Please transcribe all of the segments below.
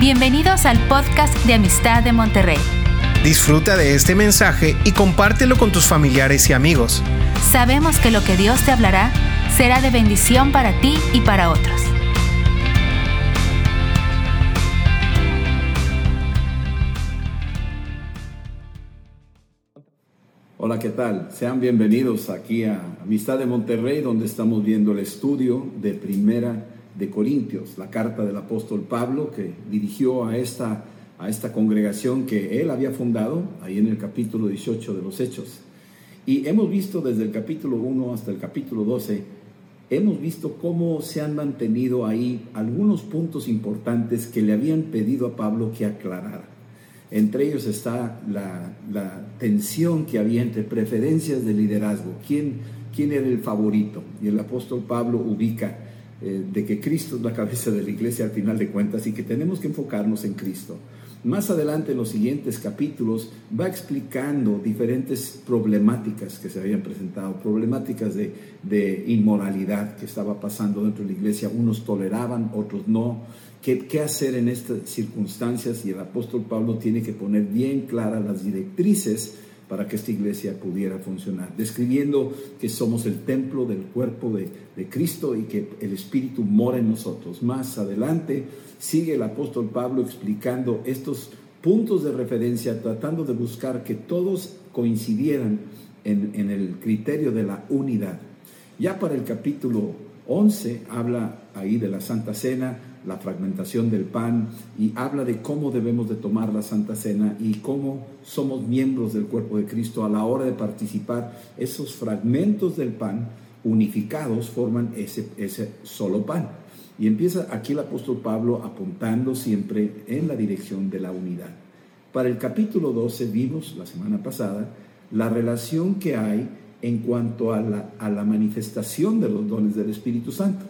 Bienvenidos al podcast de Amistad de Monterrey. Disfruta de este mensaje y compártelo con tus familiares y amigos. Sabemos que lo que Dios te hablará será de bendición para ti y para otros. Hola, ¿qué tal? Sean bienvenidos aquí a Amistad de Monterrey, donde estamos viendo el estudio de Primera de Corintios, la carta del apóstol Pablo que dirigió a esta, a esta congregación que él había fundado, ahí en el capítulo 18 de los Hechos. Y hemos visto desde el capítulo 1 hasta el capítulo 12, hemos visto cómo se han mantenido ahí algunos puntos importantes que le habían pedido a Pablo que aclarara. Entre ellos está la, la tensión que había entre preferencias de liderazgo, quién, quién era el favorito. Y el apóstol Pablo ubica eh, de que Cristo es la cabeza de la iglesia al final de cuentas y que tenemos que enfocarnos en Cristo. Más adelante en los siguientes capítulos va explicando diferentes problemáticas que se habían presentado, problemáticas de, inmoralidad que estaba pasando dentro de la iglesia. Unos toleraban, otros no. ¿Qué, ¿Qué hacer en estas circunstancias? Y el apóstol Pablo tiene que poner bien claras las directrices para que esta iglesia pudiera funcionar, describiendo que somos el templo del cuerpo de, Cristo y que el Espíritu mora en nosotros. Más adelante sigue el apóstol Pablo explicando estos puntos de referencia, tratando de buscar que todos coincidieran en, en el criterio de la unidad. Ya para el capítulo 11 habla ahí de la Santa Cena, la fragmentación del pan y habla de cómo debemos de tomar la Santa Cena y cómo somos miembros del cuerpo de Cristo a la hora de participar. Esos fragmentos del pan unificados forman ese, ese solo pan. Y empieza aquí el apóstol Pablo apuntando siempre en la dirección de la unidad. Para el capítulo 12 vimos la semana pasada la relación que hay en cuanto a la, a la manifestación de los dones del Espíritu Santo.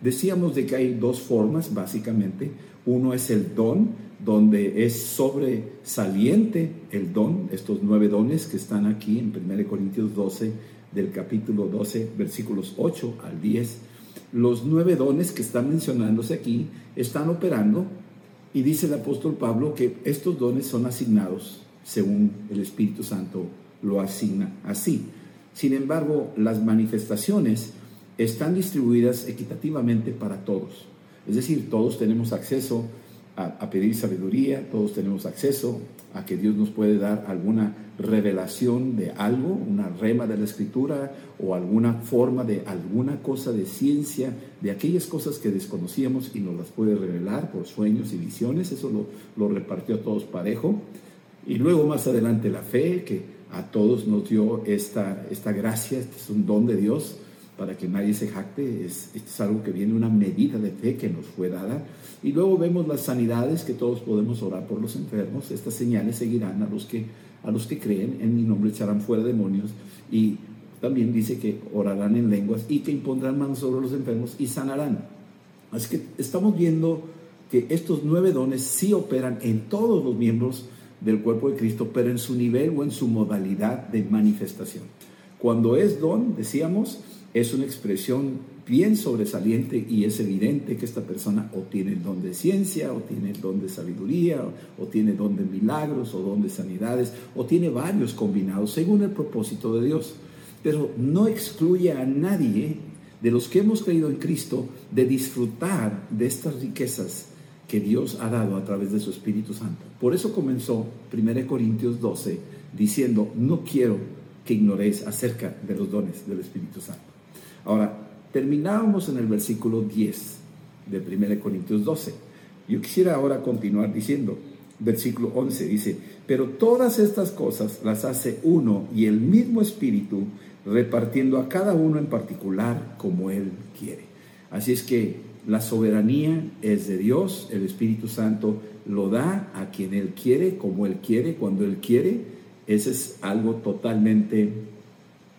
Decíamos de que hay dos formas, básicamente. Uno es el don, donde es sobresaliente el don, estos nueve dones que están aquí en 1 Corintios 12, del capítulo 12, versículos 8 al 10. Los nueve dones que están mencionándose aquí están operando y dice el apóstol Pablo que estos dones son asignados según el Espíritu Santo lo asigna así. Sin embargo, las manifestaciones están distribuidas equitativamente para todos. Es decir, todos tenemos acceso a, pedir sabiduría, todos tenemos acceso a que Dios nos puede dar alguna revelación de algo, una rema de la escritura o alguna forma de alguna cosa de ciencia, de aquellas cosas que desconocíamos y nos las puede revelar por sueños y visiones, eso lo, lo repartió a todos parejo. Y luego más adelante la fe, que a todos nos dio esta, esta gracia, este es un don de Dios para que nadie se jacte, es, es algo que viene una medida de fe que nos fue dada. Y luego vemos las sanidades, que todos podemos orar por los enfermos, estas señales seguirán a los que, a los que creen, en mi nombre echarán fuera demonios y también dice que orarán en lenguas y que impondrán manos sobre los enfermos y sanarán. Así que estamos viendo que estos nueve dones sí operan en todos los miembros del cuerpo de Cristo, pero en su nivel o en su modalidad de manifestación. Cuando es don, decíamos, es una expresión bien sobresaliente y es evidente que esta persona o tiene el don de ciencia, o tiene el don de sabiduría, o, tiene don de milagros, o don de sanidades, o tiene varios combinados según el propósito de Dios. Pero no excluye a nadie de los que hemos creído en Cristo de disfrutar de estas riquezas que Dios ha dado a través de su Espíritu Santo. Por eso comenzó 1 Corintios 12 diciendo, no quiero que ignoréis acerca de los dones del Espíritu Santo. Ahora, terminábamos en el versículo 10 de 1 Corintios 12. Yo quisiera ahora continuar diciendo, versículo 11 dice, pero todas estas cosas las hace uno y el mismo Espíritu, repartiendo a cada uno en particular como Él quiere. Así es que la soberanía es de Dios, el Espíritu Santo lo da a quien Él quiere, como Él quiere, cuando Él quiere. Ese es algo totalmente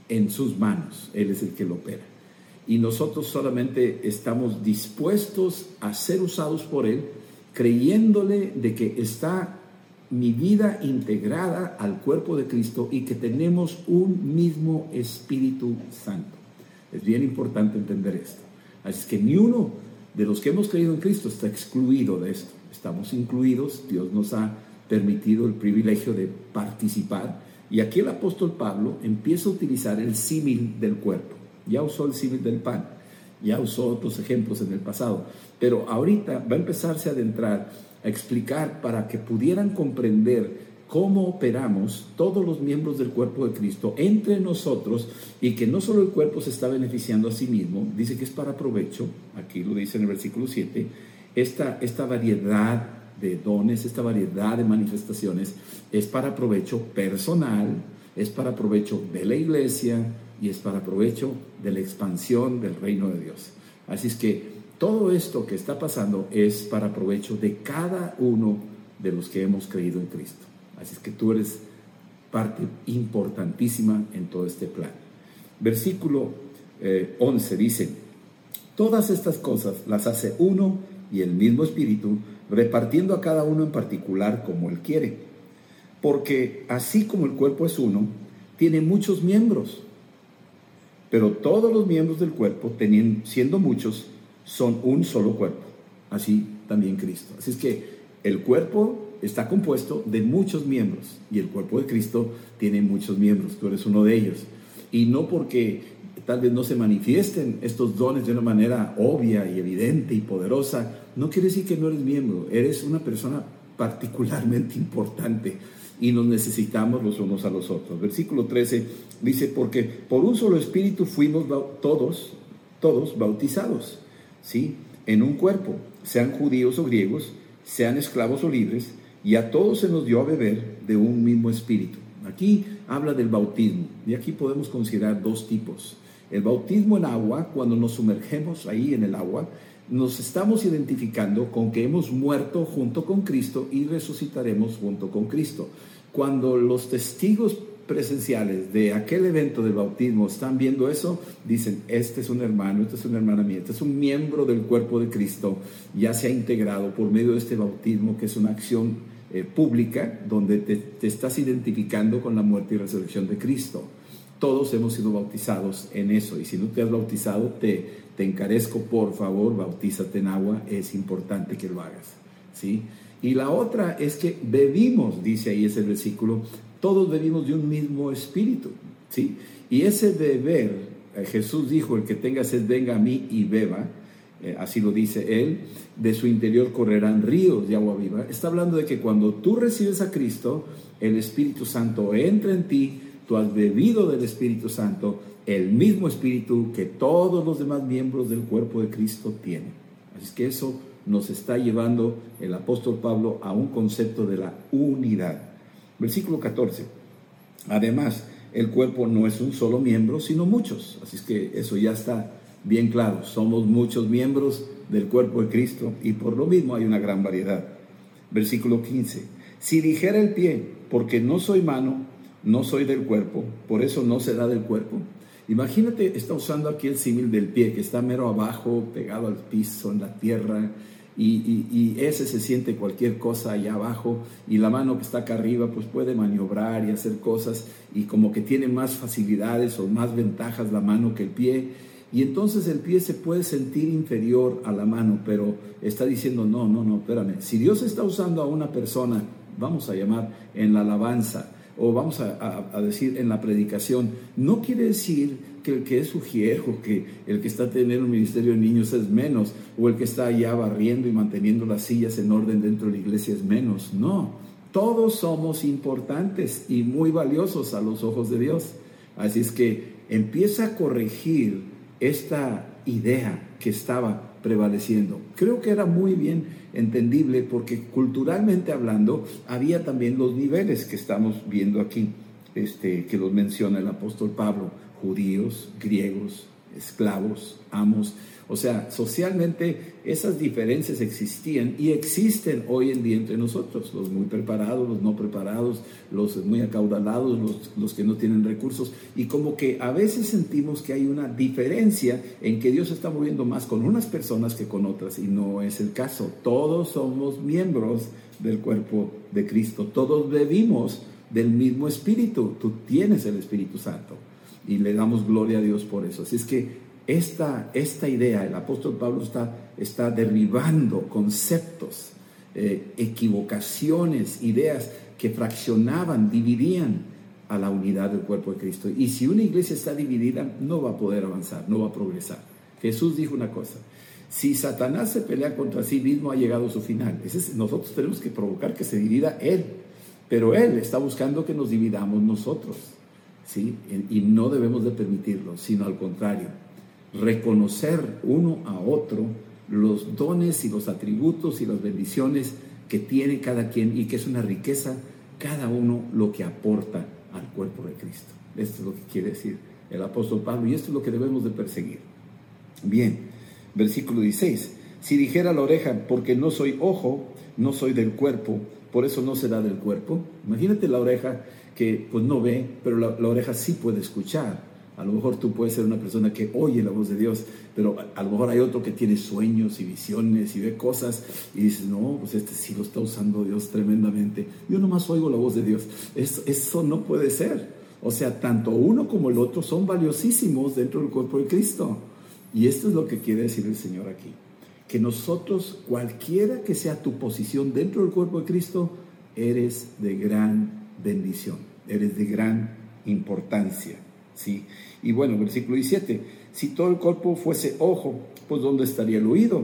en sus manos. Él es el que lo opera y nosotros solamente estamos dispuestos a ser usados por Él, creyéndole de que está mi vida integrada al cuerpo de Cristo y que tenemos un mismo Espíritu Santo. Es bien importante entender esto. Así que ni uno de los que hemos creído en Cristo está excluido de esto. Estamos incluidos, Dios nos ha permitido el privilegio de participar. Y aquí el apóstol Pablo empieza a utilizar el símil del cuerpo. Ya usó el símil del pan, ya usó otros ejemplos en el pasado, pero ahorita va a empezarse a adentrar a explicar para que pudieran comprender cómo operamos todos los miembros del cuerpo de Cristo entre nosotros y que no solo el cuerpo se está beneficiando a sí mismo, dice que es para provecho, aquí lo dice en el versículo 7, esta, esta variedad de dones, esta variedad de manifestaciones es para provecho personal, es para provecho de la iglesia y es para provecho de la expansión del reino de Dios. Así es que todo esto que está pasando es para provecho de cada uno de los que hemos creído en Cristo. Así es que tú eres parte importantísima en todo este plan. Versículo 11 eh, dice, todas estas cosas las hace uno y el mismo Espíritu, repartiendo a cada uno en particular como Él quiere. Porque así como el cuerpo es uno, tiene muchos miembros, pero todos los miembros del cuerpo, siendo muchos, son un solo cuerpo. Así también Cristo. Así es que el cuerpo está compuesto de muchos miembros y el cuerpo de Cristo tiene muchos miembros, tú eres uno de ellos. Y no porque tal vez no se manifiesten estos dones de una manera obvia y evidente y poderosa, no quiere decir que no eres miembro, eres una persona particularmente importante y nos necesitamos los unos a los otros. Versículo 13 dice, porque por un solo espíritu fuimos todos, todos bautizados, ¿sí? En un cuerpo, sean judíos o griegos, sean esclavos o libres, y a todos se nos dio a beber de un mismo espíritu. Aquí habla del bautismo y aquí podemos considerar dos tipos. El bautismo en agua, cuando nos sumergemos ahí en el agua, nos estamos identificando con que hemos muerto junto con Cristo y resucitaremos junto con Cristo. Cuando los testigos presenciales de aquel evento del bautismo están viendo eso, dicen, este es un hermano, este es una hermana mía, este es un miembro del cuerpo de Cristo, ya se ha integrado por medio de este bautismo, que es una acción eh, pública donde te, estás identificando con la muerte y resurrección de Cristo. Todos hemos sido bautizados en eso y si no te has bautizado, te, te encarezco, por favor, bautízate en agua, es importante que lo hagas. ¿sí? Y la otra es que bebimos, dice ahí ese versículo, todos bebimos de un mismo espíritu. ¿sí? Y ese beber, eh, Jesús dijo, el que tenga sed venga a mí y beba, eh, así lo dice él, de su interior correrán ríos de agua viva. Está hablando de que cuando tú recibes a Cristo, el Espíritu Santo entra en ti, tú has bebido del Espíritu Santo, el mismo Espíritu que todos los demás miembros del cuerpo de Cristo tienen. Así que eso nos está llevando el apóstol Pablo a un concepto de la unidad. Versículo 14. Además, el cuerpo no es un solo miembro, sino muchos. Así es que eso ya está bien claro, somos muchos miembros del cuerpo de Cristo y por lo mismo hay una gran variedad. Versículo 15. Si dijera el pie, porque no soy mano, no soy del cuerpo, por eso no será del cuerpo. Imagínate, está usando aquí el símil del pie, que está mero abajo, pegado al piso, en la tierra, y, y, ese se siente cualquier cosa allá abajo, y la mano que está acá arriba, pues puede maniobrar y hacer cosas, y como que tiene más facilidades o más ventajas la mano que el pie, y entonces el pie se puede sentir inferior a la mano, pero está diciendo, no, no, no, espérame. Si Dios está usando a una persona, vamos a llamar en la alabanza, o vamos a, decir en la predicación, no quiere decir que el que es sugiero, que el que está teniendo un ministerio de niños es menos, o el que está allá barriendo y manteniendo las sillas en orden dentro de la iglesia es menos. No, todos somos importantes y muy valiosos a los ojos de Dios. Así es que empieza a corregir esta idea que estaba prevaleciendo. Creo que era muy bien entendible porque culturalmente hablando había también los niveles que estamos viendo aquí, este, que los menciona el apóstol Pablo, judíos, griegos, esclavos, amos. O sea, socialmente esas diferencias existían y existen hoy en día entre nosotros, los muy preparados, los no preparados, los muy acaudalados, los, los, que no tienen recursos. Y como que a veces sentimos que hay una diferencia en que Dios está moviendo más con unas personas que con otras y no es el caso. Todos somos miembros del cuerpo de Cristo, todos bebimos del mismo Espíritu, tú tienes el Espíritu Santo y le damos gloria a Dios por eso. Así es que esta, esta idea, el apóstol Pablo está está derribando conceptos, eh, equivocaciones, ideas que fraccionaban, dividían a la unidad del cuerpo de Cristo. Y si una iglesia está dividida, no va a poder avanzar, no va a progresar. Jesús dijo una cosa, si Satanás se pelea contra sí mismo, ha llegado a su final. nosotros tenemos que provocar que se divida Él, pero Él está buscando que nos dividamos nosotros. ¿sí? Y no debemos de permitirlo, sino al contrario, reconocer uno a otro los dones y los atributos y las bendiciones que tiene cada quien y que es una riqueza cada uno lo que aporta al cuerpo de Cristo. Esto es lo que quiere decir el apóstol Pablo y esto es lo que debemos de perseguir. Bien, versículo 16. Si dijera la oreja, porque no soy ojo, no soy del cuerpo, por eso no será del cuerpo. Imagínate la oreja que pues no ve, pero la, oreja sí puede escuchar. A lo mejor tú puedes ser una persona que oye la voz de Dios, pero a, lo mejor hay otro que tiene sueños y visiones y ve cosas y dices, no, pues este sí lo está usando Dios tremendamente. Yo nomás oigo la voz de Dios. Eso, eso no puede ser. O sea, tanto uno como el otro son valiosísimos dentro del cuerpo de Cristo. Y esto es lo que quiere decir el Señor aquí. Que nosotros, cualquiera que sea tu posición dentro del cuerpo de Cristo, eres de gran bendición, eres de gran importancia. ¿sí? Y bueno, versículo 17, si todo el cuerpo fuese ojo, pues ¿dónde estaría el oído?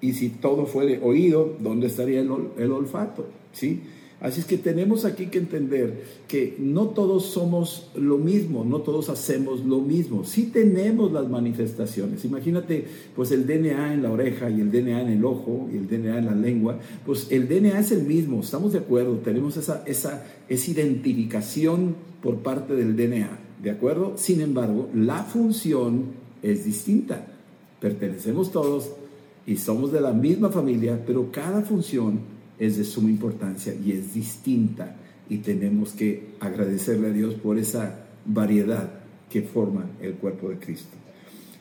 Y si todo fuere oído, ¿dónde estaría el, el olfato? ¿Sí? Así es que tenemos aquí que entender que no todos somos lo mismo, no todos hacemos lo mismo. Sí tenemos las manifestaciones. Imagínate, pues el DNA en la oreja y el DNA en el ojo y el DNA en la lengua, pues el DNA es el mismo, estamos de acuerdo, tenemos esa, esa, esa identificación por parte del DNA, ¿de acuerdo? Sin embargo, la función es distinta. Pertenecemos todos y somos de la misma familia, pero cada función es de suma importancia y es distinta y tenemos que agradecerle a Dios por esa variedad que forma el cuerpo de Cristo.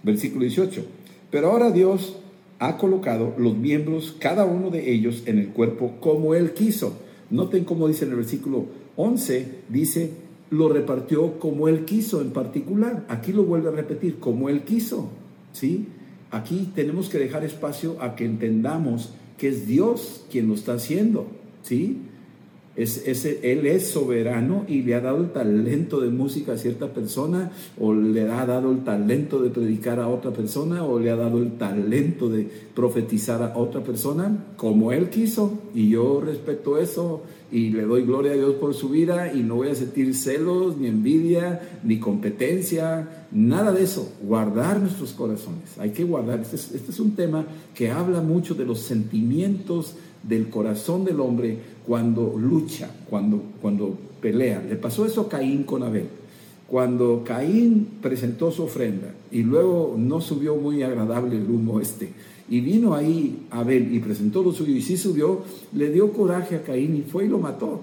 Versículo 18. Pero ahora Dios ha colocado los miembros, cada uno de ellos, en el cuerpo como Él quiso. Noten cómo dice en el versículo 11, dice, lo repartió como Él quiso en particular. Aquí lo vuelve a repetir, como Él quiso. ¿Sí? Aquí tenemos que dejar espacio a que entendamos que es Dios quien lo está haciendo, ¿sí? Es, él es soberano y le ha dado el talento de música a cierta persona, o le ha dado el talento de predicar a otra persona, o le ha dado el talento de profetizar a otra persona, como él quiso. Y yo respeto eso y le doy gloria a Dios por su vida y no voy a sentir celos, ni envidia, ni competencia, nada de eso. Guardar nuestros corazones. Hay que guardar. Este es, este es un tema que habla mucho de los sentimientos del corazón del hombre cuando lucha, cuando, cuando pelea. Le pasó eso a Caín con Abel. Cuando Caín presentó su ofrenda y luego no subió muy agradable el humo este, y vino ahí Abel y presentó lo suyo y sí subió, le dio coraje a Caín y fue y lo mató,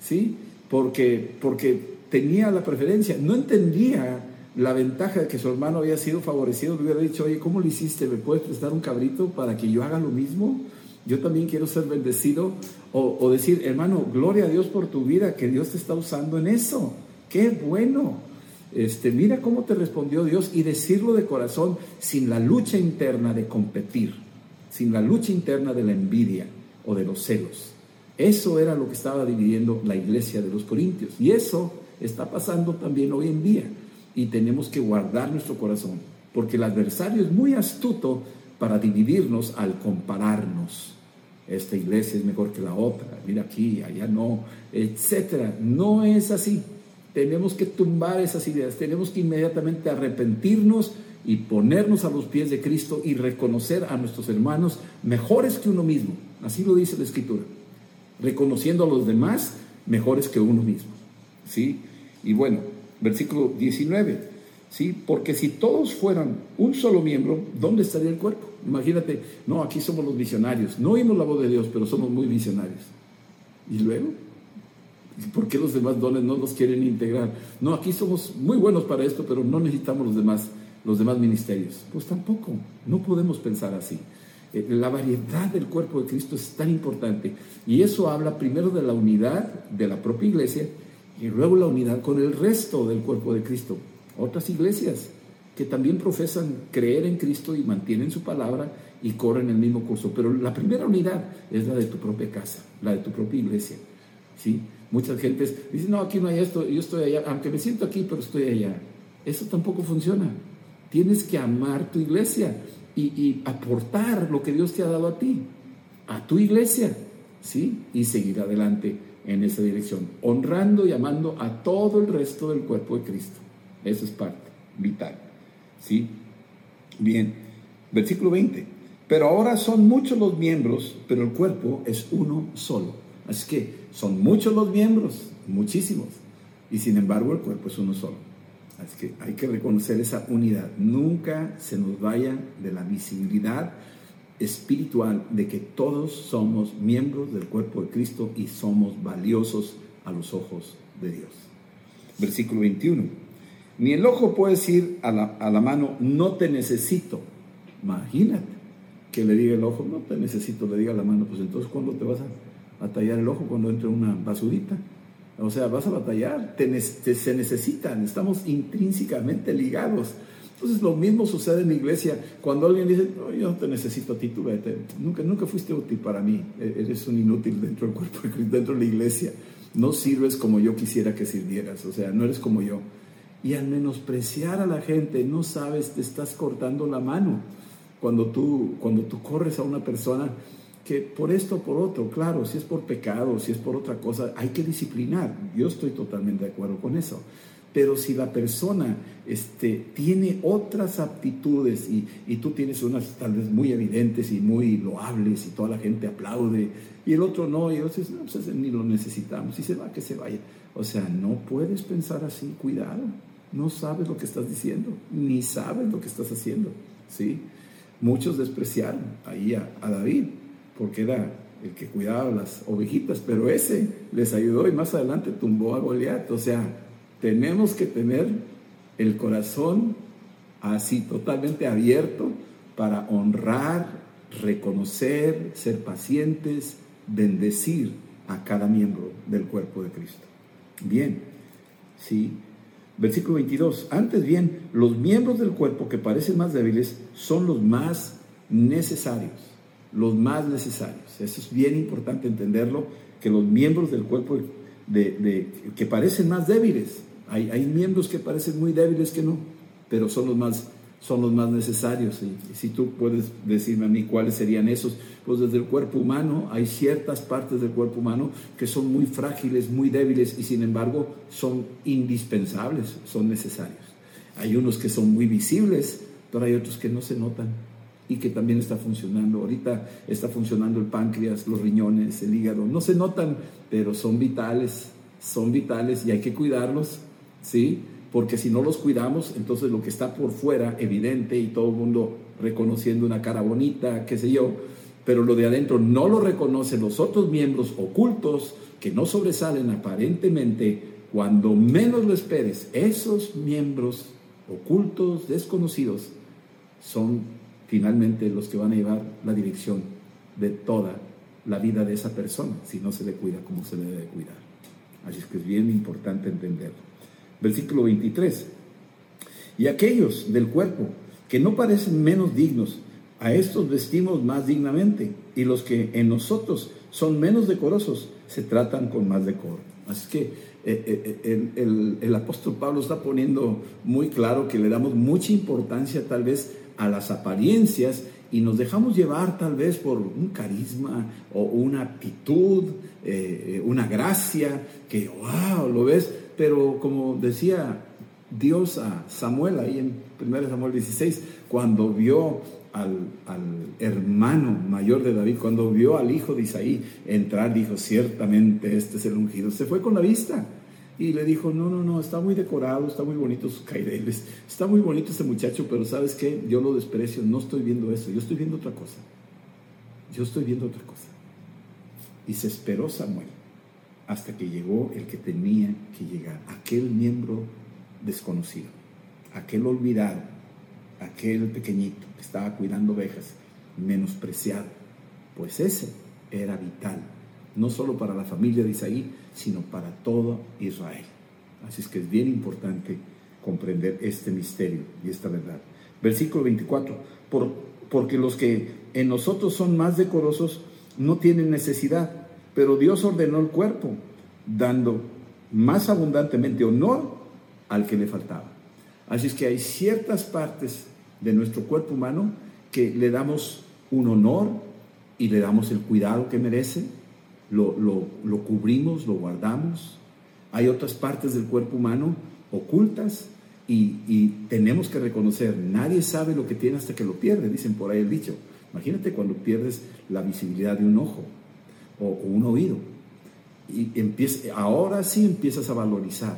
¿sí? Porque, porque tenía la preferencia, no entendía la ventaja de que su hermano había sido favorecido, le hubiera dicho, oye, ¿cómo lo hiciste? ¿Me puedes prestar un cabrito para que yo haga lo mismo? Yo también quiero ser bendecido. O, decir, hermano, gloria a Dios por tu vida, que Dios te está usando en eso. Qué bueno. Este, mira cómo te respondió Dios y decirlo de corazón sin la lucha interna de competir, sin la lucha interna de la envidia o de los celos. Eso era lo que estaba dividiendo la iglesia de los Corintios. Y eso está pasando también hoy en día. Y tenemos que guardar nuestro corazón, porque el adversario es muy astuto para dividirnos al compararnos. Esta iglesia es mejor que la otra, mira aquí, allá no, etcétera. No es así. Tenemos que tumbar esas ideas, tenemos que inmediatamente arrepentirnos y ponernos a los pies de Cristo y reconocer a nuestros hermanos mejores que uno mismo. Así lo dice la Escritura. Reconociendo a los demás mejores que uno mismo. ¿Sí? Y bueno, versículo 19. ¿Sí? Porque si todos fueran un solo miembro, ¿dónde estaría el cuerpo? Imagínate, no, aquí somos los visionarios, no oímos la voz de Dios, pero somos muy visionarios. ¿Y luego? ¿Por qué los demás dones no los quieren integrar? No, aquí somos muy buenos para esto, pero no necesitamos los demás, los demás ministerios. Pues tampoco, no podemos pensar así. Eh, la variedad del cuerpo de Cristo es tan importante. Y eso habla primero de la unidad de la propia iglesia y luego la unidad con el resto del cuerpo de Cristo otras iglesias que también profesan creer en Cristo y mantienen su palabra y corren el mismo curso, pero la primera unidad es la de tu propia casa, la de tu propia iglesia. ¿sí? Muchas gentes dicen, no, aquí no hay esto, yo estoy allá, aunque me siento aquí, pero estoy allá. Eso tampoco funciona. Tienes que amar tu iglesia y, y aportar lo que Dios te ha dado a ti, a tu iglesia, ¿sí? Y seguir adelante en esa dirección, honrando y amando a todo el resto del cuerpo de Cristo. Eso es parte vital. ¿Sí? Bien, versículo 20. Pero ahora son muchos los miembros, pero el cuerpo es uno solo. Así que son muchos los miembros, muchísimos. Y sin embargo el cuerpo es uno solo. Así que hay que reconocer esa unidad. Nunca se nos vaya de la visibilidad espiritual de que todos somos miembros del cuerpo de Cristo y somos valiosos a los ojos de Dios. Versículo 21. Ni el ojo puede decir a la, a la mano, no te necesito. Imagínate que le diga el ojo, no te necesito, le diga a la mano, pues entonces ¿cuándo te vas a, a tallar el ojo? Cuando entre una basurita. O sea, vas a batallar, te, se necesitan, estamos intrínsecamente ligados. Entonces lo mismo sucede en la iglesia. Cuando alguien dice, yo no te necesito a ti, tú vete. Nunca, nunca fuiste útil para mí. E-, eres un inútil dentro del cuerpo, dentro de la iglesia. No sirves como yo quisiera que sirvieras. O sea, no eres como yo. Y al menospreciar a la gente, no sabes, te estás cortando la mano. Cuando tú, cuando tú corres a una persona que por esto o por otro, claro, si es por pecado, si es por otra cosa, hay que disciplinar. Yo estoy totalmente de acuerdo con eso. Pero si la persona este, tiene otras aptitudes y, y, tú tienes unas tal vez muy evidentes y muy loables y toda la gente aplaude y el otro no, y entonces no, pues ni lo necesitamos y se va, que se vaya. O sea, no puedes pensar así, cuidado, no sabes lo que estás diciendo, ni sabes lo que estás haciendo. ¿sí? Muchos despreciaron ahí a, David porque era el que cuidaba las ovejitas, pero ese les ayudó y más adelante tumbó a Goliat. O sea, tenemos que tener el corazón así totalmente abierto para honrar, reconocer, ser pacientes, bendecir a cada miembro del cuerpo de Cristo. Bien, sí. Versículo 22. Antes bien, los miembros del cuerpo que parecen más débiles son los más necesarios. Los más necesarios. Eso es bien importante entenderlo, que los miembros del cuerpo de, que parecen más débiles hay, miembros que parecen muy débiles que no, pero son los más, son los más necesarios. Y, si tú puedes decirme a mí cuáles serían esos, pues desde el cuerpo humano hay ciertas partes del cuerpo humano que son muy frágiles, muy débiles y sin embargo son indispensables, son necesarios. Hay unos que son muy visibles, pero hay otros que no se notan y que también está funcionando. Ahorita está funcionando el páncreas, los riñones, el hígado. No se notan, pero son vitales, son vitales y hay que cuidarlos ¿sí? Porque si no los cuidamos, entonces lo que está por fuera, evidente, y todo el mundo reconociendo una cara bonita, qué sé yo, pero lo de adentro no lo reconocen los otros miembros ocultos que no sobresalen aparentemente, cuando menos lo esperes, esos miembros ocultos, desconocidos, son finalmente los que van a llevar la dirección de toda la vida de esa persona, si no se le cuida como se le debe cuidar. Así es que es bien importante entenderlo versículo 23. Y aquellos del cuerpo que no parecen menos dignos, a estos vestimos más dignamente, y los que en nosotros son menos decorosos, se tratan con más decoro. Así que eh, eh, eh, el, el, apóstol Pablo está poniendo muy claro que le damos mucha importancia tal vez a las apariencias y nos dejamos llevar tal vez por un carisma o una actitud, una gracia, que, wow, lo ves, pero como decía Dios a Samuel ahí en 1 Samuel 16, cuando vio al, hermano mayor de David, cuando vio al hijo de Isaí entrar, dijo, ciertamente este es el ungido. Se fue con la vista y le dijo, no, no, no, está muy decorado, está muy bonito sus caireles, está muy bonito este muchacho, pero sabes qué, yo lo desprecio, no estoy viendo eso, yo estoy viendo otra cosa. Yo estoy viendo otra cosa. Y se esperó Samuel hasta que llegó el que tenía que llegar, aquel miembro desconocido, aquel olvidado, aquel pequeñito que estaba cuidando ovejas, menospreciado. Pues ese era vital, no solo para la familia de Isaí, sino para todo Israel. Así es que es bien importante comprender este misterio y esta verdad. Versículo 24, por, porque los que en nosotros son más decorosos no tienen necesidad, pero Dios ordenó el cuerpo, dando más abundantemente honor al que le faltaba. Así es que hay ciertas partes de nuestro cuerpo humano que le damos un honor y le damos el cuidado que merece, lo, lo, cubrimos, lo guardamos. Hay otras partes del cuerpo humano ocultas y, y, tenemos que reconocer, nadie sabe lo que tiene hasta que lo pierde, dicen por ahí el dicho. Imagínate cuando pierdes la visibilidad de un ojo o, un oído. Y empieza, ahora sí empiezas a valorizar,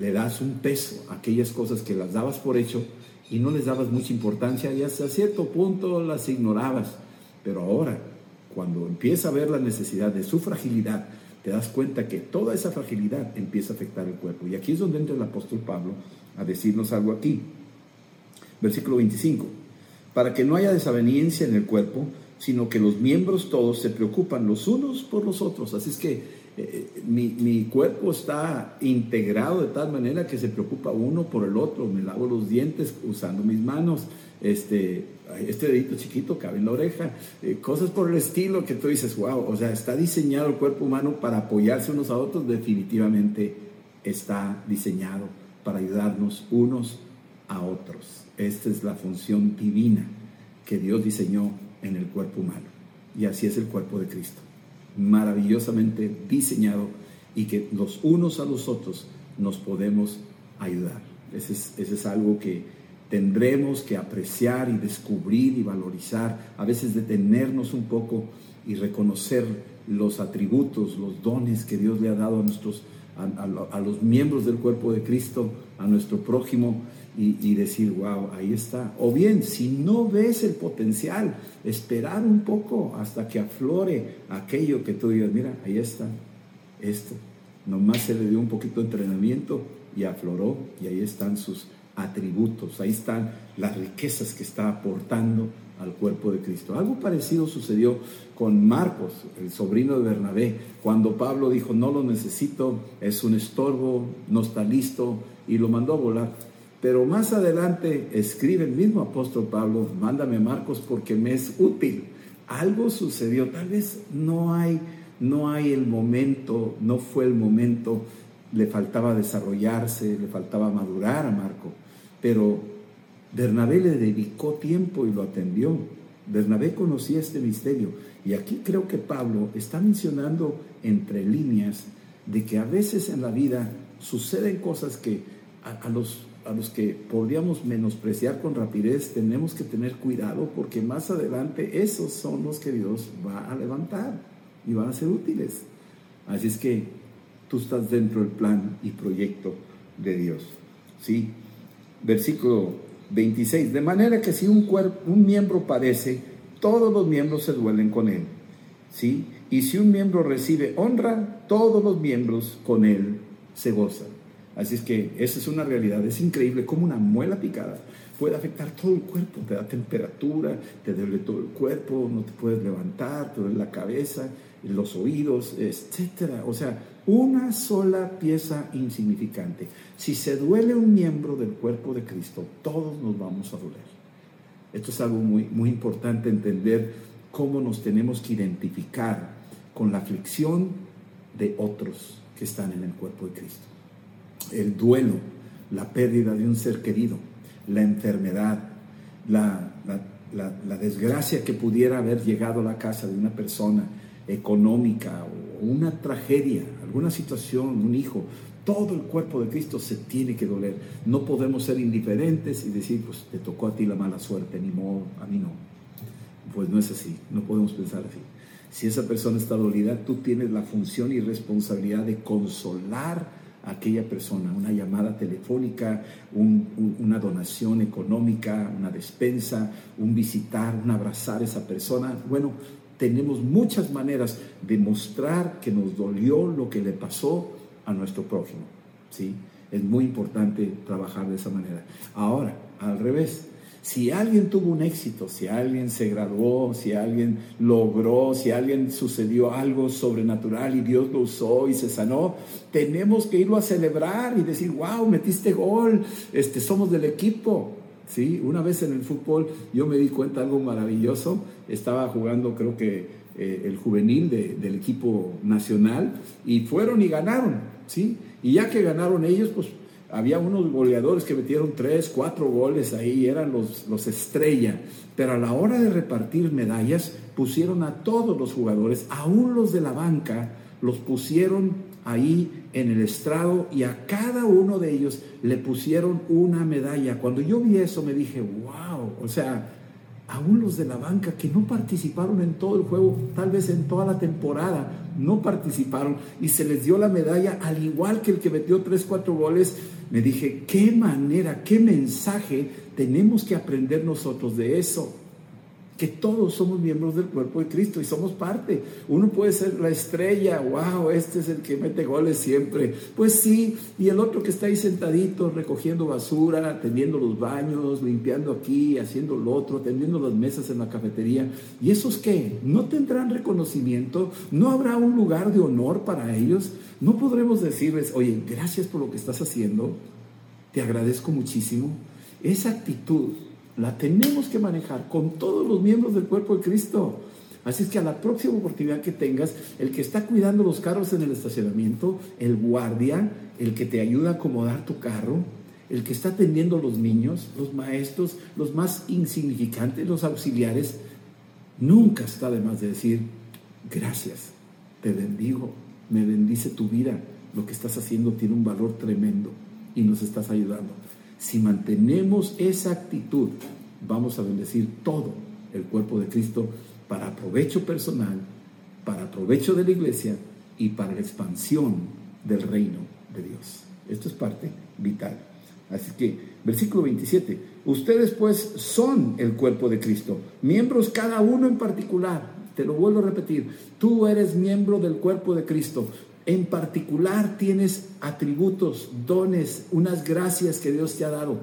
le das un peso a aquellas cosas que las dabas por hecho y no les dabas mucha importancia y hasta cierto punto las ignorabas. Pero ahora, cuando empieza a ver la necesidad de su fragilidad, te das cuenta que toda esa fragilidad empieza a afectar el cuerpo. Y aquí es donde entra el apóstol Pablo a decirnos algo aquí. Versículo 25. Para que no haya desaveniencia en el cuerpo, sino que los miembros todos se preocupan los unos por los otros. Así es que eh, mi, cuerpo está integrado de tal manera que se preocupa uno por el otro. Me lavo los dientes usando mis manos. Este, este dedito chiquito cabe en la oreja. Eh, cosas por el estilo que tú dices, wow, o sea, está diseñado el cuerpo humano para apoyarse unos a otros. Definitivamente está diseñado para ayudarnos unos a otros. Esta es la función divina que Dios diseñó en el cuerpo humano. Y así es el cuerpo de Cristo maravillosamente diseñado y que los unos a los otros nos podemos ayudar. Ese es, algo que tendremos que apreciar y descubrir y valorizar, a veces detenernos un poco y reconocer los atributos, los dones que Dios le ha dado a, nuestros, a los miembros del cuerpo de Cristo, a nuestro prójimo y, decir, wow, ahí está. O bien, si no ves el potencial, esperar un poco hasta que aflore aquello que tú digas, mira, ahí está, esto. Nomás se le dio un poquito de entrenamiento y afloró y ahí están sus atributos, ahí están las riquezas que está aportando al cuerpo de Cristo. Algo parecido sucedió con Marcos, el sobrino de Bernabé, cuando Pablo dijo, no lo necesito, es un estorbo, no está listo, y lo mandó a volar. Pero más adelante escribe el mismo apóstol Pablo, mándame Marcos porque me es útil. Algo sucedió, tal vez no hay, no hay el momento, no fue el momento, le faltaba desarrollarse, le faltaba madurar a Marco, pero Bernabé le dedicó tiempo y lo atendió. Bernabé conocía este misterio y aquí creo que Pablo está mencionando entre líneas de que a veces en la vida suceden cosas que a los a los que podríamos menospreciar con rapidez, tenemos que tener cuidado porque más adelante esos son los que Dios va a levantar y van a ser útiles. Así es que tú estás dentro del plan y proyecto de Dios. ¿Sí? Versículo 26. De manera que si un, cuerpo, un miembro padece, todos los miembros se duelen con él. ¿Sí? Y si un miembro recibe honra, todos los miembros con él se gozan. Así es que esa es una realidad. Es increíble cómo una muela picada puede afectar todo el cuerpo. Te da temperatura, te duele todo el cuerpo, no te puedes levantar, te duele la cabeza, los oídos, etc. O sea, una sola pieza insignificante. Si se duele un miembro del cuerpo de Cristo, todos nos vamos a doler. Esto es algo muy, muy importante entender cómo nos tenemos que identificar con la aflicción de otros que están en el cuerpo de Cristo el duelo, la pérdida de un ser querido, la enfermedad, la, desgracia que pudiera haber llegado a la casa de una persona económica o una tragedia, alguna situación, un hijo, todo el cuerpo de Cristo se tiene que doler. No podemos ser indiferentes y decir, pues te tocó a ti la mala suerte, ni modo, a mí no. Pues no es así, no podemos pensar así. Si esa persona está dolida, tú tienes la función y responsabilidad de consolar aquella persona, una llamada telefónica, una donación económica, una despensa, un visitar, un abrazar a esa persona. Bueno, tenemos muchas maneras de mostrar que nos dolió lo que le pasó a nuestro prójimo. ¿sí? Es muy importante trabajar de esa manera. Ahora, al revés, si alguien tuvo un éxito, si alguien se graduó, si alguien logró, si alguien sucedió algo sobrenatural y Dios lo usó y se sanó, tenemos que irlo a celebrar y decir, wow, metiste gol, este, somos del equipo. ¿sí? Una vez en el fútbol yo me di cuenta de algo maravilloso. Estaba jugando, creo que eh, el juvenil del equipo nacional y fueron y ganaron, ¿sí? Y ya que ganaron ellos, pues había unos goleadores que metieron tres, cuatro goles ahí, eran los, los estrella. Pero a la hora de repartir medallas, pusieron a todos los jugadores, aún los de la banca, los pusieron ahí en el estrado y a cada uno de ellos le pusieron una medalla. Cuando yo vi eso me dije, wow, o sea, aún los de la banca que no participaron en todo el juego, tal vez en toda la temporada, no participaron y se les dio la medalla al igual que el que metió tres, cuatro goles. Me dije, qué manera, qué mensaje tenemos que aprender nosotros de eso que todos somos miembros del cuerpo de Cristo y somos parte. Uno puede ser la estrella, wow, este es el que mete goles siempre. Pues sí, y el otro que está ahí sentadito recogiendo basura, atendiendo los baños, limpiando aquí, haciendo lo otro, atendiendo las mesas en la cafetería. ¿Y esos qué? ¿No tendrán reconocimiento? ¿No habrá un lugar de honor para ellos? ¿No podremos decirles, oye, gracias por lo que estás haciendo? Te agradezco muchísimo. Esa actitud la tenemos que manejar con todos los miembros del cuerpo de Cristo. Así es que a la próxima oportunidad que tengas, el que está cuidando los carros en el estacionamiento, el guardia, el que te ayuda a acomodar tu carro, el que está atendiendo a los niños, los maestros, los más insignificantes, los auxiliares, nunca está de más de decir, gracias, te bendigo, me bendice tu vida, lo que estás haciendo tiene un valor tremendo y nos estás ayudando. Si mantenemos esa actitud, vamos a bendecir todo el cuerpo de Cristo para provecho personal, para provecho de la iglesia y para la expansión del reino de Dios. Esto es parte vital. Así que, versículo 27, ustedes pues son el cuerpo de Cristo, miembros cada uno en particular. Te lo vuelvo a repetir, tú eres miembro del cuerpo de Cristo, en particular tienes atributos, dones, unas gracias que Dios te ha dado.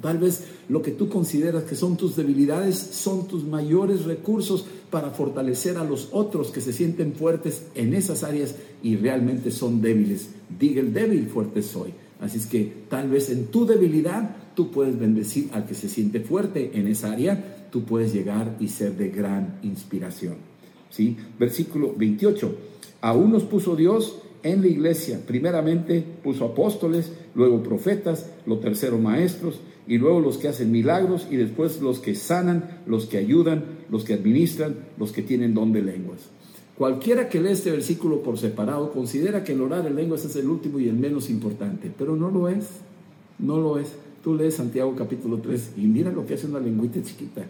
Tal vez lo que tú consideras que son tus debilidades son tus mayores recursos para fortalecer a los otros que se sienten fuertes en esas áreas y realmente son débiles. Diga el débil, fuerte soy. Así es que tal vez en tu debilidad tú puedes bendecir al que se siente fuerte en esa área, tú puedes llegar y ser de gran inspiración. ¿Sí? Versículo 28. Aún nos puso Dios en la iglesia. Primeramente puso apóstoles, luego profetas, lo tercero maestros, y luego los que hacen milagros, y después los que sanan, los que ayudan, los que administran, los que tienen don de lenguas. Cualquiera que lee este versículo por separado considera que el orar en lenguas es el último y el menos importante, pero no lo es, no lo es. Tú lees Santiago capítulo 3 y mira lo que hace una lengüita chiquita,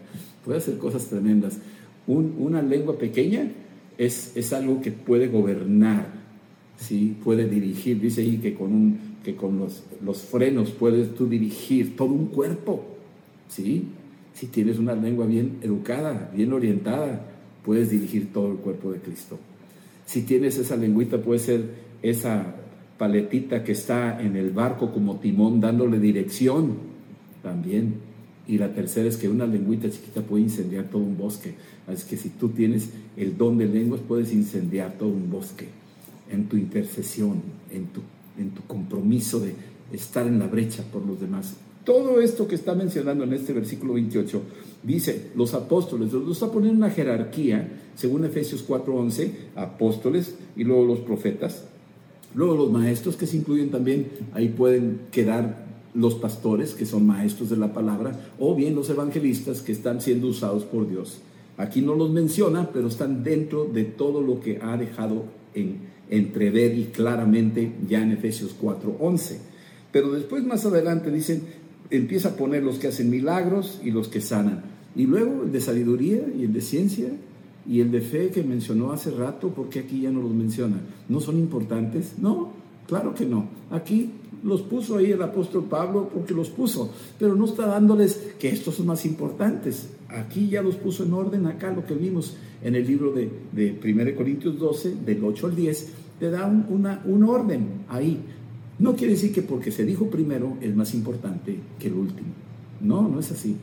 puede hacer cosas tremendas. una lengua pequeña es, algo que puede gobernar, ¿sí? puede dirigir. Dice ahí que con, un, que con los, los frenos puedes tú dirigir todo un cuerpo. ¿sí? Si tienes una lengua bien educada, bien orientada, puedes dirigir todo el cuerpo de Cristo. Si tienes esa lengüita, puede ser esa paletita que está en el barco como timón dándole dirección también. Y la tercera es que una lengüita chiquita puede incendiar todo un bosque. Así que si tú tienes el don de lenguas, puedes incendiar todo un bosque en tu intercesión, en tu, en tu compromiso de estar en la brecha por los demás. Todo esto que está mencionando en este versículo 28, dice los apóstoles, los está poniendo una jerarquía, según Efesios 4:11, apóstoles y luego los profetas, luego los maestros que se incluyen también, ahí pueden quedar los pastores que son maestros de la palabra, o bien los evangelistas que están siendo usados por Dios. Aquí no los menciona, pero están dentro de todo lo que ha dejado en entrever y claramente ya en Efesios 4:11. Pero después más adelante dicen, empieza a poner los que hacen milagros y los que sanan. Y luego el de sabiduría y el de ciencia y el de fe que mencionó hace rato, porque aquí ya no los menciona. ¿No son importantes? No, claro que no. Aquí los puso ahí el apóstol Pablo porque los puso, pero no está dándoles que estos son más importantes. Aquí ya los puso en orden, acá lo que vimos en el libro de, de 1 Corintios 12, del 8 al 10, te da un, una, un orden ahí. No quiere decir que porque se dijo primero es más importante que el último. No, no es así.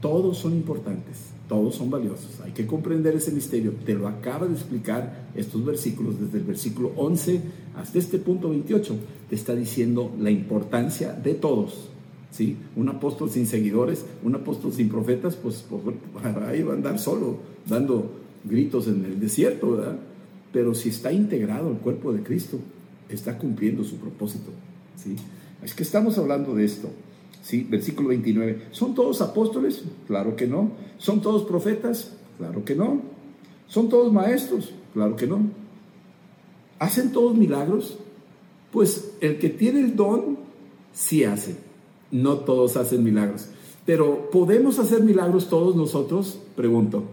Todos son importantes todos son valiosos. Hay que comprender ese misterio. Te lo acaba de explicar estos versículos, desde el versículo 11 hasta este punto 28. Te está diciendo la importancia de todos, ¿sí? Un apóstol sin seguidores, un apóstol sin profetas, pues, pues ahí va a andar solo, dando gritos en el desierto, ¿verdad? Pero si está integrado al cuerpo de Cristo, está cumpliendo su propósito, ¿sí? Es que estamos hablando de esto, ¿sí? Versículo 29. ¿Son todos apóstoles? Claro que no. ¿Son todos profetas? Claro que no. ¿Son todos maestros? Claro que no. ¿Hacen todos milagros? Pues el que tiene el don, sí hace. No todos hacen milagros. Pero ¿podemos hacer milagros todos nosotros? Pregunto.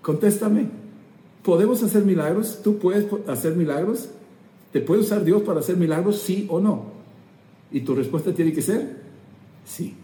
Contéstame. ¿Podemos hacer milagros? ¿Tú puedes hacer milagros? ¿Te puede usar Dios para hacer milagros? Sí o no. Y tu respuesta tiene que ser sí.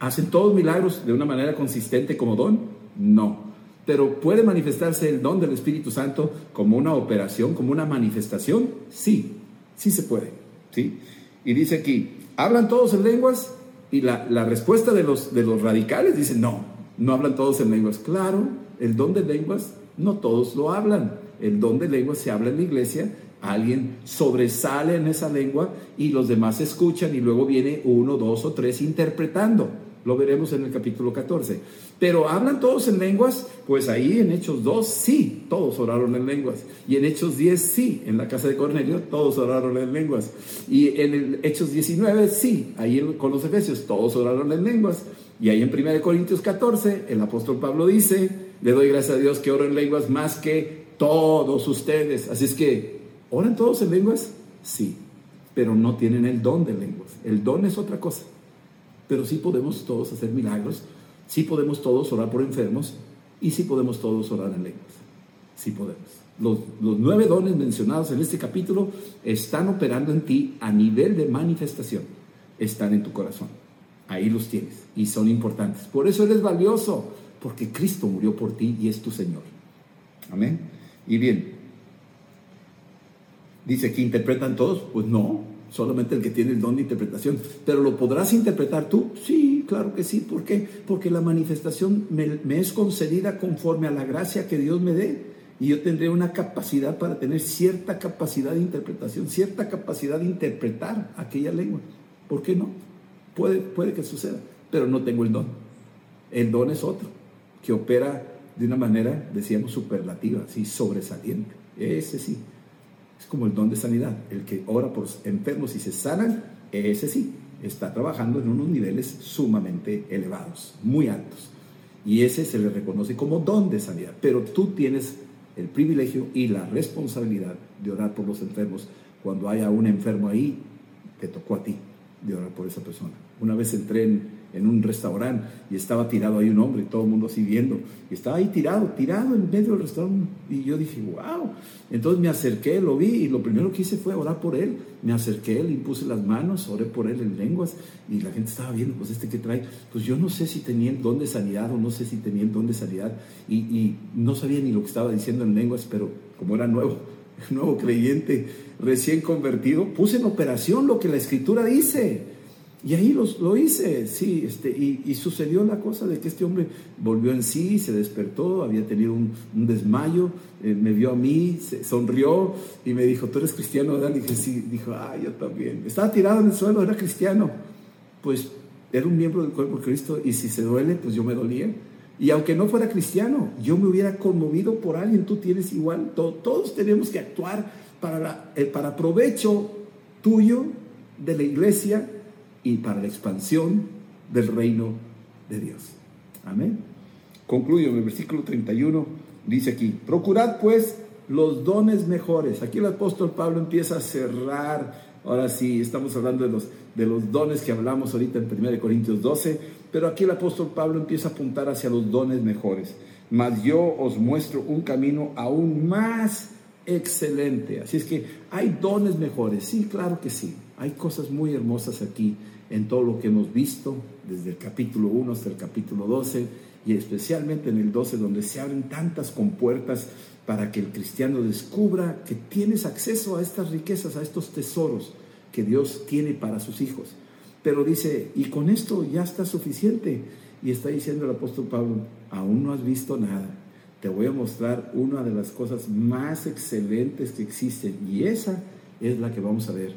¿Hacen todos milagros de una manera consistente como don? No. Pero ¿puede manifestarse el don del Espíritu Santo como una operación, como una manifestación? Sí, sí se puede. ¿sí? Y dice aquí, ¿hablan todos en lenguas? Y la, la respuesta de los, de los radicales dice, no, no hablan todos en lenguas. Claro, el don de lenguas no todos lo hablan. El don de lenguas se habla en la iglesia, alguien sobresale en esa lengua y los demás escuchan y luego viene uno, dos o tres interpretando. Lo veremos en el capítulo 14. Pero hablan todos en lenguas, pues ahí en Hechos 2 sí, todos oraron en lenguas. Y en Hechos 10 sí, en la casa de Cornelio todos oraron en lenguas. Y en el Hechos 19 sí, ahí con los Efesios todos oraron en lenguas. Y ahí en 1 Corintios 14 el apóstol Pablo dice, le doy gracias a Dios que oro en lenguas más que todos ustedes. Así es que, ¿oran todos en lenguas? Sí, pero no tienen el don de lenguas. El don es otra cosa. Pero sí podemos todos hacer milagros, sí podemos todos orar por enfermos y sí podemos todos orar en lenguas. Sí podemos. Los, los, nueve dones mencionados en este capítulo están operando en ti a nivel de manifestación. Están en tu corazón. Ahí los tienes y son importantes. Por eso eres valioso, porque Cristo murió por ti y es tu Señor. Amén. Y bien, dice que interpretan todos. Pues no, solamente el que tiene el don de interpretación. Pero ¿lo podrás interpretar tú? Sí, claro que sí. ¿Por qué? Porque la manifestación me, es concedida conforme a la gracia que Dios me dé. Y yo tendré una capacidad para tener cierta capacidad de interpretación, cierta capacidad de interpretar aquella lengua. ¿Por qué no? Puede, puede que suceda, pero no tengo el don. El don es otro, que opera de una manera, decíamos, superlativa, así, sobresaliente. Ese sí. Es como el don de sanidad. El que ora por enfermos y se sanan, ese sí, está trabajando en unos niveles sumamente elevados, muy altos. Y ese se le reconoce como don de sanidad. Pero tú tienes el privilegio y la responsabilidad de orar por los enfermos. Cuando haya un enfermo ahí, te tocó a ti de orar por esa persona. Una vez entré en, en un restaurante y estaba tirado ahí un hombre todo el mundo así viendo. Y estaba ahí tirado, tirado en medio del restaurante. Y yo dije, wow. Entonces me acerqué, lo vi y lo primero que hice fue orar por él. Me acerqué, le impuse las manos, oré por él en lenguas y la gente estaba viendo, pues este que trae. Pues yo no sé si tenía el don o no sé si tenía el don y no sabía ni lo que estaba diciendo en lenguas, pero como era nuevo, nuevo creyente, recién convertido, puse en operación lo que la escritura dice. Y ahí los, lo hice, sí, este, y, sucedió la cosa de que este hombre volvió en sí, se despertó, había tenido un, desmayo, eh, me vio a mí, se sonrió y me dijo, ¿tú eres cristiano? ¿verdad? dije, sí, dijo, ah, yo también. Estaba tirado en el suelo, era cristiano. Pues era un miembro del cuerpo de Cristo y si se duele, pues yo me dolía. Y aunque no fuera cristiano, yo me hubiera conmovido por alguien, tú tienes igual, todos tenemos que actuar para, eh, para provecho tuyo, de la iglesia y para la expansión del reino de Dios. Amén. Concluyo en el versículo 31, dice aquí, procurad pues los dones mejores. Aquí el apóstol Pablo empieza a cerrar, ahora sí, estamos hablando de los, de los dones que hablamos ahorita en 1 Corintios 12, pero aquí el apóstol Pablo empieza a apuntar hacia los dones mejores. Mas yo os muestro un camino aún más excelente. Así es que hay dones mejores, sí, claro que sí. Hay cosas muy hermosas aquí en todo lo que hemos visto, desde el capítulo 1 hasta el capítulo 12, y especialmente en el 12, donde se abren tantas compuertas para que el cristiano descubra que tienes acceso a estas riquezas, a estos tesoros que Dios tiene para sus hijos. Pero dice, y con esto ya está suficiente. Y está diciendo el apóstol Pablo, aún no has visto nada. Te voy a mostrar una de las cosas más excelentes que existen. Y esa es la que vamos a ver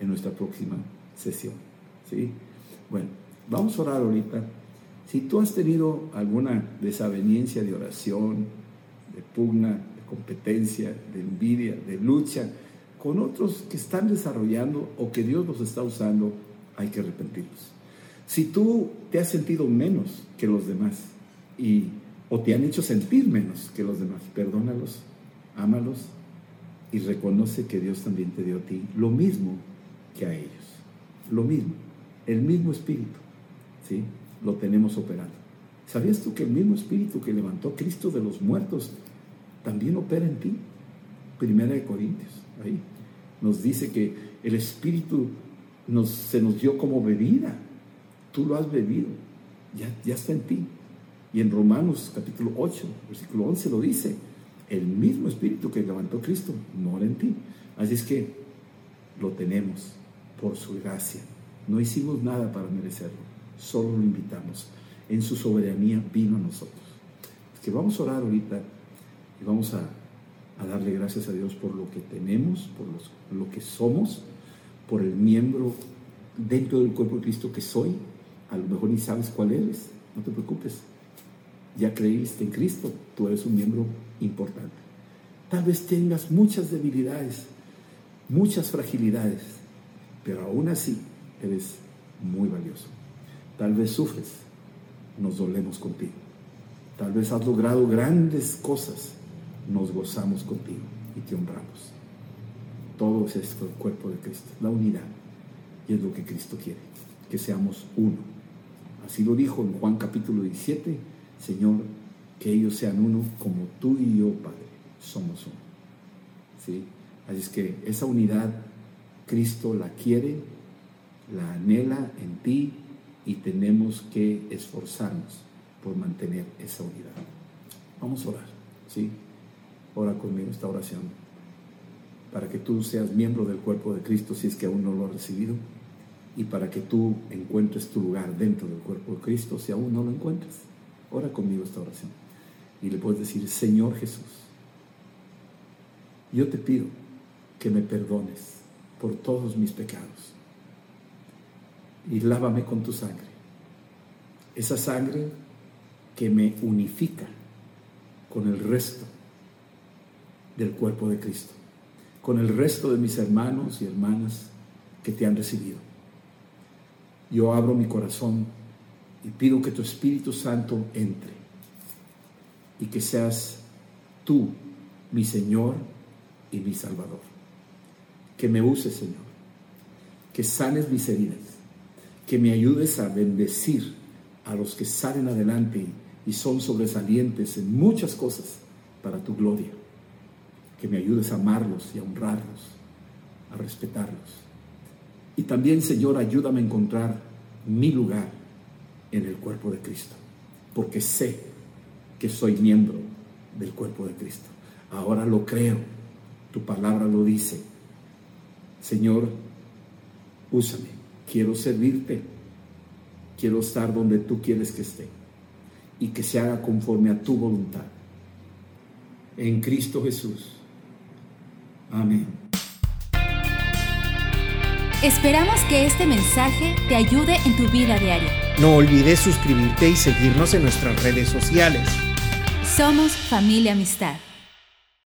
en nuestra próxima sesión. Bueno, vamos a orar ahorita. Si tú has tenido alguna desaveniencia de oración, de pugna, de competencia, de envidia, de lucha con otros que están desarrollando o que Dios los está usando, hay que arrepentirlos. Si tú te has sentido menos que los demás y, o te han hecho sentir menos que los demás, perdónalos, ámalos y reconoce que Dios también te dio a ti lo mismo que a ellos. Lo mismo, el mismo espíritu, ¿sí? Lo tenemos operando. ¿Sabías tú que el mismo espíritu que levantó Cristo de los muertos también opera en ti? Primera de Corintios, ahí nos dice que el espíritu nos, se nos dio como bebida. Tú lo has bebido, ya, ya está en ti. Y en Romanos capítulo 8, versículo 11 lo dice, el mismo espíritu que levantó Cristo mora en ti. Así es que lo tenemos por su gracia. No hicimos nada para merecerlo, solo lo invitamos. En su soberanía vino a nosotros. Es que vamos a orar ahorita y vamos a, a darle gracias a Dios por lo que tenemos, por lo que somos, por el miembro dentro del cuerpo de Cristo que soy. A lo mejor ni sabes cuál eres, no te preocupes. Ya creíste en Cristo, tú eres un miembro importante. Tal vez tengas muchas debilidades, muchas fragilidades, pero aún así eres muy valioso. Tal vez sufres, nos dolemos contigo. Tal vez has logrado grandes cosas, nos gozamos contigo y te honramos. Todo es esto, el cuerpo de Cristo, la unidad. Y es lo que Cristo quiere, que seamos uno. Así lo dijo en Juan capítulo 17, Señor, que ellos sean uno como tú y yo, Padre, somos uno. ¿Sí? Así es que esa unidad Cristo la quiere, la anhela en ti y tenemos que esforzarnos por mantener esa unidad. Vamos a orar, ¿sí? Ora conmigo esta oración para que tú seas miembro del cuerpo de Cristo si es que aún no lo has recibido y para que tú encuentres tu lugar dentro del cuerpo de Cristo si aún no lo encuentras. Ora conmigo esta oración y le puedes decir, Señor Jesús, yo te pido que me perdones por todos mis pecados y lávame con tu sangre. Esa sangre que me unifica con el resto del cuerpo de Cristo, con el resto de mis hermanos y hermanas que te han recibido. Yo abro mi corazón y pido que tu Espíritu Santo entre y que seas tú mi Señor y mi Salvador. Que me uses, Señor, que sanes mis heridas, que me ayudes a bendecir a los que salen adelante y son sobresalientes en muchas cosas para tu gloria. Que me ayudes a amarlos y a honrarlos, a respetarlos. Y también, Señor, ayúdame a encontrar mi lugar en el cuerpo de Cristo, porque sé que soy miembro del cuerpo de Cristo. Ahora lo creo, tu palabra lo dice. Señor, úsame, quiero servirte, quiero estar donde tú quieres que esté y que se haga conforme a tu voluntad. En Cristo Jesús. Amén. Esperamos que este mensaje te ayude en tu vida diaria. No olvides suscribirte y seguirnos en nuestras redes sociales. Somos familia amistad.